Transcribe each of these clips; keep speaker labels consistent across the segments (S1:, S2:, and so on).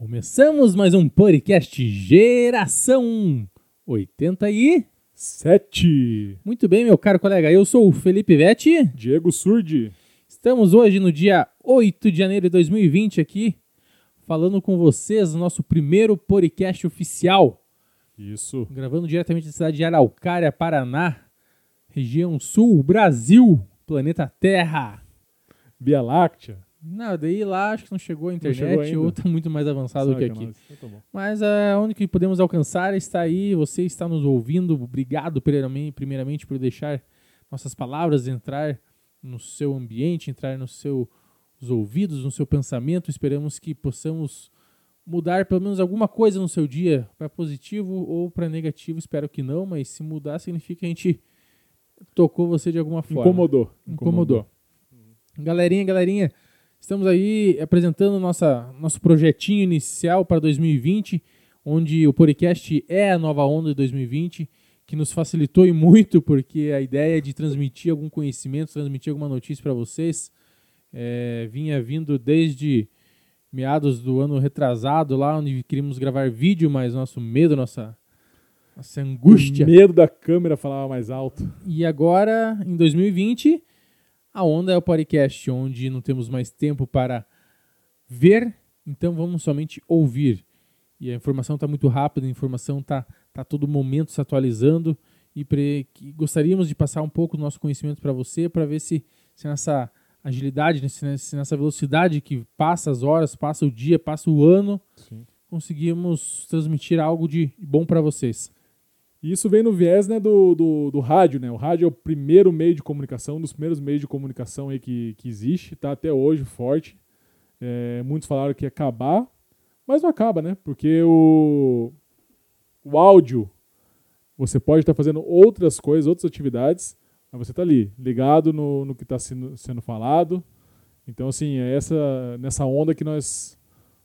S1: Começamos mais um podcast Geração 87.
S2: Sete.
S1: Muito bem, meu caro colega. Eu sou o Felipe Vetti.
S2: Diego Surdi.
S1: Estamos hoje no dia 8 de janeiro de 2020 aqui, falando com vocês no nosso primeiro podcast oficial,
S2: Isso.
S1: gravando diretamente da cidade de Araucária, Paraná, região sul, Brasil, planeta Terra.
S2: Via Láctea.
S1: Não, daí lá acho que não chegou a
S2: chegou
S1: internet
S2: ainda.
S1: ou tá muito mais avançado que
S2: Saca
S1: aqui.
S2: Então tá.
S1: Mas é onde que podemos alcançar está aí, você está nos ouvindo. Obrigado primeiramente, primeiramente por deixar nossas palavras entrar no seu ambiente, entrar nos seus ouvidos, no seu pensamento. Esperamos que possamos mudar pelo menos alguma coisa no seu dia, para positivo ou para negativo. Espero que não, mas se mudar significa que a gente tocou você de alguma forma.
S2: Incomodou.
S1: Incomodou. Galerinha, galerinha, estamos aí apresentando nossa, nosso projetinho inicial para 2020, onde o podcast é a nova onda de 2020, que nos facilitou e muito, porque a ideia é de transmitir algum conhecimento, transmitir alguma notícia para vocês, é, vinha vindo desde meados do ano retrasado, lá onde queríamos gravar vídeo, mas nosso medo, nossa, nossa angústia
S2: O medo da câmera falava mais alto.
S1: e agora, em 2020, a onda é o podcast, onde não temos mais tempo para ver, então vamos somente ouvir. E a informação está muito rápida, a informação está tá todo momento se atualizando e pre- gostaríamos de passar um pouco do nosso conhecimento para você, para ver se, se nessa agilidade, se nessa velocidade que passa as horas, passa o dia, passa o ano,
S2: Sim.
S1: conseguimos transmitir algo de bom para vocês.
S2: E isso vem no viés né, do, do, do rádio, né? O rádio é o primeiro meio de comunicação, um dos primeiros meios de comunicação aí que, que existe, tá até hoje forte. É, muitos falaram que ia acabar, mas não acaba, né? Porque o, o áudio, você pode estar fazendo outras coisas, outras atividades, mas você está ali, ligado no, no que está sendo, sendo falado. Então, assim, é essa, nessa onda que nós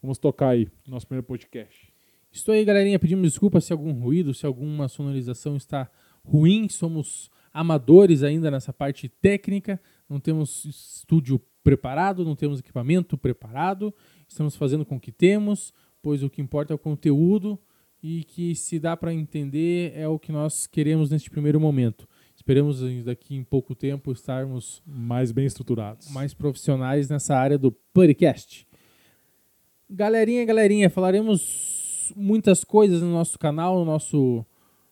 S2: vamos tocar aí, no nosso primeiro podcast.
S1: Estou aí, galerinha, pedindo desculpa se algum ruído, se alguma sonorização está ruim. Somos amadores ainda nessa parte técnica, não temos estúdio preparado, não temos equipamento preparado. Estamos fazendo com o que temos, pois o que importa é o conteúdo e que se dá para entender é o que nós queremos neste primeiro momento. Esperamos daqui em pouco tempo estarmos
S2: Mais bem estruturados.
S1: mais profissionais nessa área do podcast. Galerinha, galerinha, falaremos muitas coisas no nosso canal, no nosso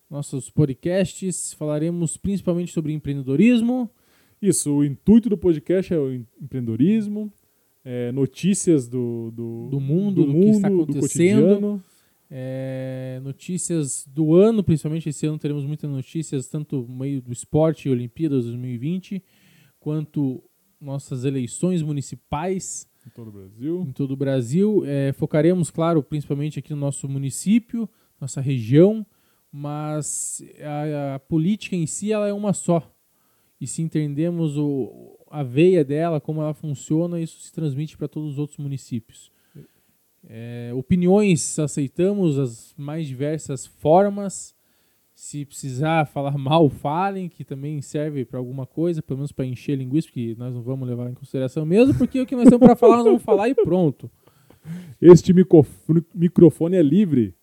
S1: nossos podcasts, falaremos principalmente sobre empreendedorismo,
S2: Isso, o intuito do podcast é o em- empreendedorismo, é, notícias do, do,
S1: Do mundo, do que está acontecendo. é, notícias do ano, principalmente esse ano teremos muitas notícias, tanto no meio do esporte, Olimpíadas 2020, quanto nossas eleições municipais
S2: em todo o Brasil.
S1: em todo o Brasil. É, focaremos, claro, principalmente aqui no nosso município, nossa região, mas a, a política em si ela é uma só. E se entendemos o, a veia dela, como ela funciona, isso se transmite para todos os outros municípios. É, opiniões aceitamos as mais diversas formas. Se precisar falar mal, falem, que também serve para alguma coisa, pelo menos para encher linguiça, porque nós não vamos levar em consideração mesmo, porque o que nós temos para falar, nós vamos falar e pronto.
S2: Este microfone, é livre.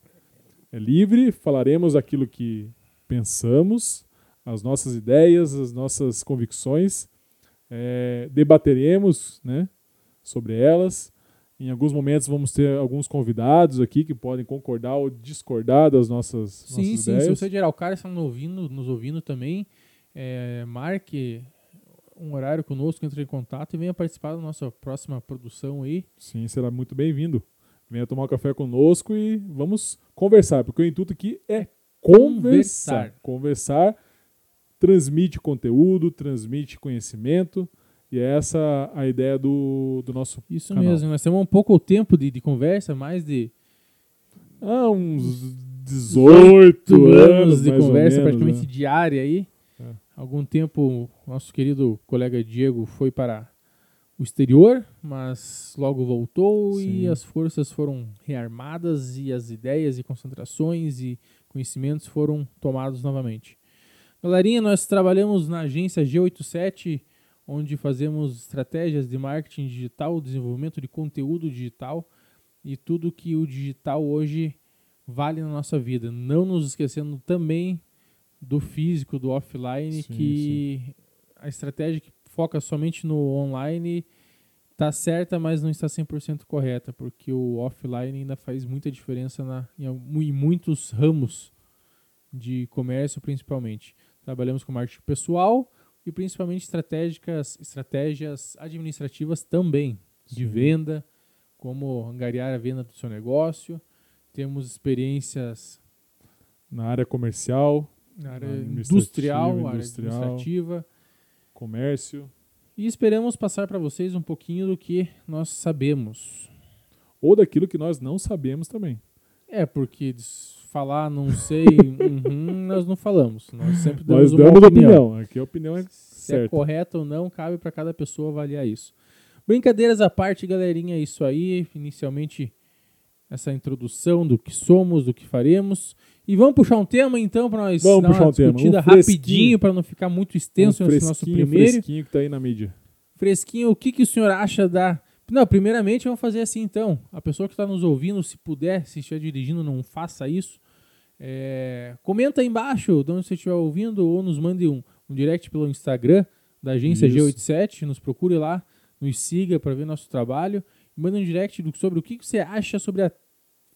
S2: É livre, falaremos aquilo que pensamos, as nossas ideias, as nossas convicções, é, debateremos né, sobre elas. Em alguns momentos vamos ter alguns convidados aqui que podem concordar ou discordar das nossas,
S1: Sim,
S2: nossas
S1: sim.
S2: ideias.
S1: Se você de Araucária está nos ouvindo, nos ouvindo também, é, marque um horário conosco, entre em contato e venha participar da nossa próxima produção aí.
S2: Sim, será muito bem-vindo. Venha tomar um café conosco e vamos conversar, porque o intuito aqui é conversar. Conversar, transmite conteúdo, transmite conhecimento, e é essa a ideia do, do nosso.
S1: Isso
S2: Canal.
S1: mesmo. Nós temos um pouco tempo de, de conversa, mais de
S2: Ah, uns 18 anos
S1: de conversa
S2: menos,
S1: praticamente
S2: né?
S1: diária aí.
S2: É.
S1: Algum tempo, nosso querido colega Diego foi para o exterior, mas logo voltou
S2: Sim.
S1: e as forças foram rearmadas e as ideias e concentrações e conhecimentos foram tomados novamente. Galerinha, nós trabalhamos na agência G87, onde fazemos estratégias de marketing digital, desenvolvimento de conteúdo digital e tudo que o digital hoje vale na nossa vida. Não nos esquecendo também do físico, do offline,
S2: Sim,
S1: que a estratégia que foca somente no online está certa, mas não está 100% correta, porque o offline ainda faz muita diferença na, em, em muitos ramos de comércio, principalmente. Trabalhamos com marketing pessoal e principalmente estratégicas, estratégias administrativas também, de
S2: Sim.
S1: venda, como angariar a venda do seu negócio. Temos experiências
S2: Na área comercial,
S1: na área
S2: Administrativa,
S1: industrial, área
S2: industrial.
S1: administrativa.
S2: comércio,
S1: E esperamos passar para vocês um pouquinho do que nós sabemos.
S2: ou daquilo que nós não sabemos também.
S1: É, porque falar não sei, uhum, nós não falamos. Nós sempre damos
S2: Nós
S1: uma
S2: damos
S1: opinião.
S2: opinião. Aqui a opinião é
S1: Se é
S2: certa.
S1: correto ou não, cabe para cada pessoa avaliar isso. Brincadeiras à parte, galerinha, é isso aí. Inicialmente, essa introdução do que somos, do que faremos. E vamos puxar um tema então para nós
S2: Vamos
S1: dar
S2: puxar
S1: uma
S2: um tema, um
S1: discutida rapidinho para não ficar muito extenso
S2: um
S1: esse nosso primeiro.
S2: fresquinho que tá aí na mídia.
S1: Fresquinho, o que, que o senhor acha da. Não, primeiramente vamos fazer assim então. A pessoa que está nos ouvindo, se puder, se estiver dirigindo, não faça isso. É, Comenta aí embaixo de onde você estiver ouvindo ou nos mande um, um direct pelo Instagram da agência
S2: Isso.
S1: G87. Nos procure lá, nos siga para ver nosso trabalho. Manda um direct sobre o que, que você acha sobre a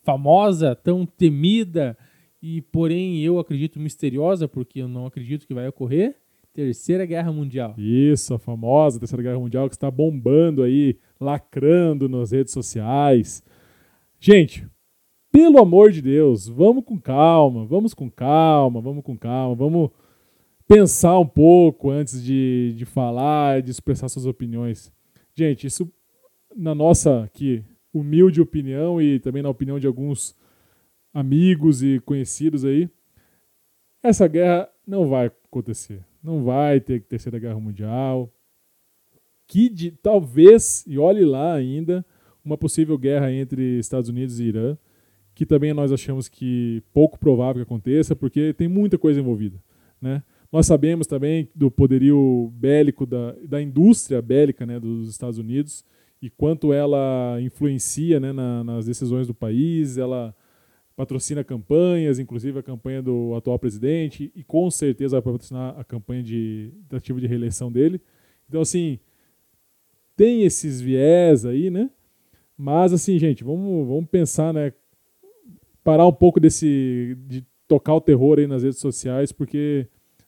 S1: famosa, tão temida e, porém, eu acredito misteriosa, porque eu não acredito que vai ocorrer, Terceira Guerra Mundial.
S2: Isso, a famosa Terceira Guerra Mundial que está bombando aí, lacrando nas redes sociais. Gente, pelo amor de Deus, vamos com calma, vamos com calma, vamos com calma, vamos pensar um pouco antes de, de falar, de expressar suas opiniões. Gente, isso na nossa aqui humilde opinião e também na opinião de alguns amigos e conhecidos aí, essa guerra não vai acontecer. Não vai ter terceira guerra mundial. Que de, talvez, e olhe lá ainda, uma possível guerra entre Estados Unidos e Irã, que também nós achamos que pouco provável que aconteça, porque tem muita coisa envolvida. Né? Nós sabemos também do poderio bélico da, da indústria bélica né, dos Estados Unidos e quanto ela influencia né, na- nas decisões do país, ela patrocina campanhas, inclusive a campanha do atual presidente, e com certeza vai patrocinar a campanha de tentativa de reeleição dele. Então, assim, tem esses viés aí, né? Mas, assim, gente, vamos, vamos pensar, né? Parar um pouco desse. de tocar o terror aí nas redes sociais, porque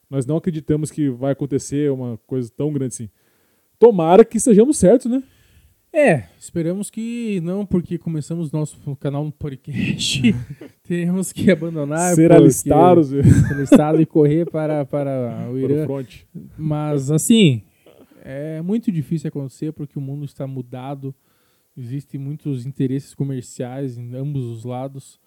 S2: nós não acreditamos que vai acontecer uma coisa tão grande assim. Tomara que estejamos certos, né?
S1: É, esperamos que não, porque começamos nosso canal no podcast. Teremos que abandonar.
S2: Ser alistados
S1: Ser alistado e correr para, para o
S2: para o
S1: Irã.
S2: front.
S1: Mas, assim, é muito difícil acontecer porque o mundo está mudado. Existem muitos interesses comerciais em ambos os lados.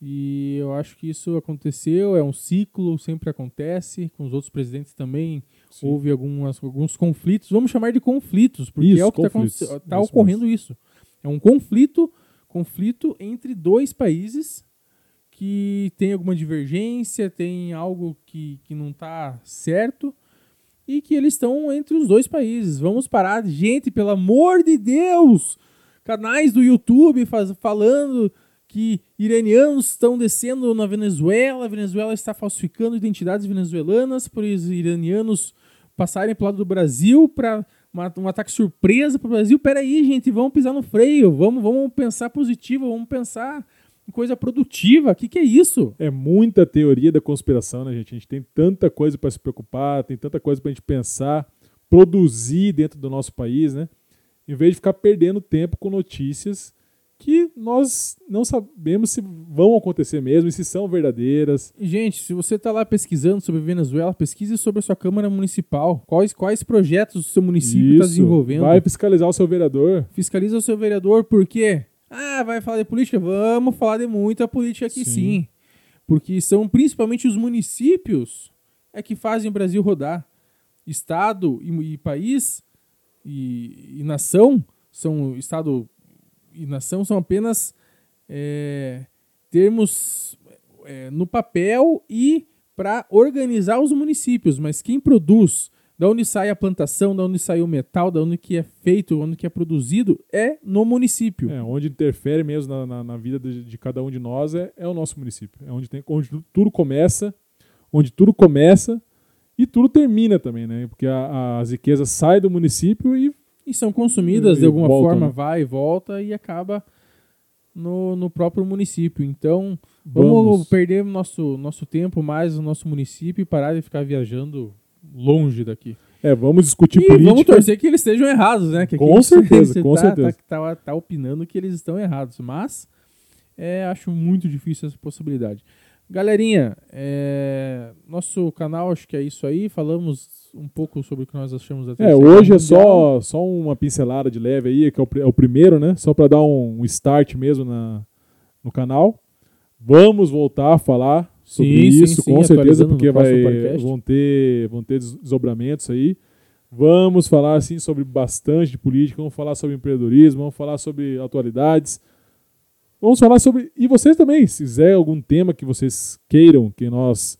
S1: E eu acho que isso aconteceu, é um ciclo, sempre acontece. Com os outros presidentes também
S2: Sim.
S1: houve algumas, alguns conflitos. Vamos chamar de conflitos, porque
S2: Isso,
S1: é o que está tá
S2: Isso
S1: ocorrendo isso. É um conflito, conflito entre dois países que tem alguma divergência, tem algo que, que não está certo e que eles estão entre os dois países. Vamos parar, gente, pelo amor de Deus! Canais do YouTube faz, falando que iranianos estão descendo na Venezuela, a Venezuela está falsificando identidades venezuelanas para os iranianos passarem para o lado do Brasil para um ataque surpresa para o Brasil. Peraí, gente, vamos pisar no freio, vamos, vamos pensar positivo, vamos pensar em coisa produtiva. O que, que é isso?
S2: É muita teoria da conspiração, né, gente? A gente tem tanta coisa para se preocupar, tem tanta coisa para a gente pensar, produzir dentro do nosso país, né? Em vez de ficar perdendo tempo com notícias que nós não sabemos se vão acontecer mesmo e se são verdadeiras.
S1: Gente, se você está lá pesquisando sobre Venezuela, pesquise sobre a sua Câmara Municipal. Quais, quais projetos o seu município está desenvolvendo?
S2: Vai fiscalizar o seu vereador.
S1: Fiscaliza o seu vereador, por quê? Ah, vai falar de política? Vamos falar de muita política aqui sim.
S2: Sim.
S1: Porque são principalmente os municípios é que fazem o Brasil rodar. Estado e, e país e, e nação são Estado e nação são apenas é, termos é, no papel e para organizar os municípios, mas quem produz Da onde sai a plantação, da onde sai o metal, da onde que é feito, onde que é produzido, é no município.
S2: É, onde interfere mesmo na, na, na vida de, de, cada um de nós é, é o nosso município. É onde, tem, onde tudo começa, onde tudo começa e tudo termina também, né? Porque a, as riquezas saem do município e.
S1: E são consumidas e de alguma voltam, forma, né? vai e volta e acaba no, no próprio município. Então, vamos, vamos perder nosso, nosso tempo mais no nosso município e parar de ficar viajando longe daqui.
S2: É, vamos discutir
S1: e
S2: política.
S1: vamos torcer que eles estejam errados, né? Que
S2: com certeza, com
S1: tá,
S2: certeza.
S1: Tá, tá, tá, opinando que eles estão errados, mas é, acho muito difícil essa possibilidade. Galerinha, é, nosso canal acho que é isso aí. Falamos um pouco sobre o que nós achamos da
S2: É, hoje é só, só uma pincelada de leve aí, que é o, é o primeiro, né? Só para dar um, um, start mesmo na, no canal. Vamos voltar a falar sobre sim, isso, sim, com sim, certeza, porque vai, vão, ter, vão ter desdobramentos aí. Vamos falar assim sobre bastante de política, vamos falar sobre empreendedorismo, vamos falar sobre atualidades. Vamos falar sobre. E vocês também, se quiser algum tema que vocês queiram que nós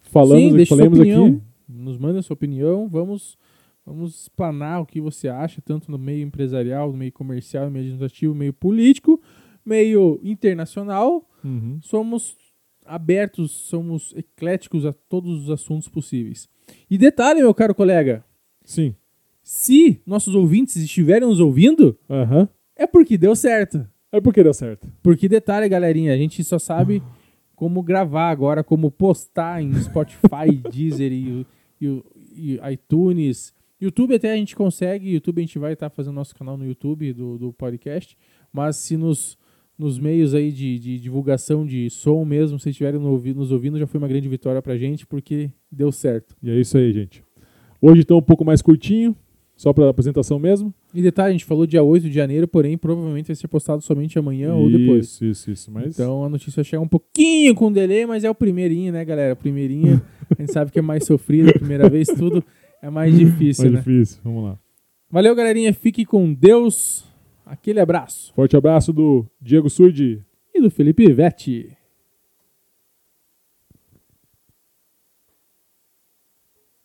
S2: falamos
S1: Sim,
S2: falemos aqui.
S1: Nos manda a sua opinião, vamos, vamos explanar o que você acha, tanto no meio empresarial, no meio comercial, no meio administrativo, no meio político, meio internacional.
S2: Uhum.
S1: Somos abertos, somos ecléticos a todos os assuntos possíveis. E detalhe, meu caro colega.
S2: Sim.
S1: Se nossos ouvintes estiverem nos ouvindo,
S2: uhum.
S1: é porque deu certo.
S2: É porque deu certo.
S1: Porque detalhe, galerinha, a gente só sabe como gravar agora, como postar em Spotify, Deezer e, e, e, iTunes. YouTube até a gente consegue, YouTube a gente vai estar tá fazendo nosso canal no YouTube do, do podcast, mas se nos, nos meios aí de, de divulgação de som mesmo, se estiverem nos ouvindo, já foi uma grande vitória pra gente, porque deu certo.
S2: E é isso aí, gente. Hoje então um pouco mais curtinho, só para apresentação mesmo.
S1: E detalhe, a gente falou dia 8 de janeiro, porém provavelmente vai ser postado somente amanhã
S2: isso,
S1: ou depois.
S2: Isso, isso, isso. Mas...
S1: Então a notícia chega um pouquinho com delay, mas é o primeirinho, né, galera? Primeirinho, a gente sabe que é mais sofrido, primeira vez tudo é mais difícil,
S2: mais
S1: né?
S2: difícil, vamos lá.
S1: Valeu, galerinha. Fique com Deus. Aquele abraço.
S2: Forte abraço do Diego Surdi.
S1: E do Felipe Vetti.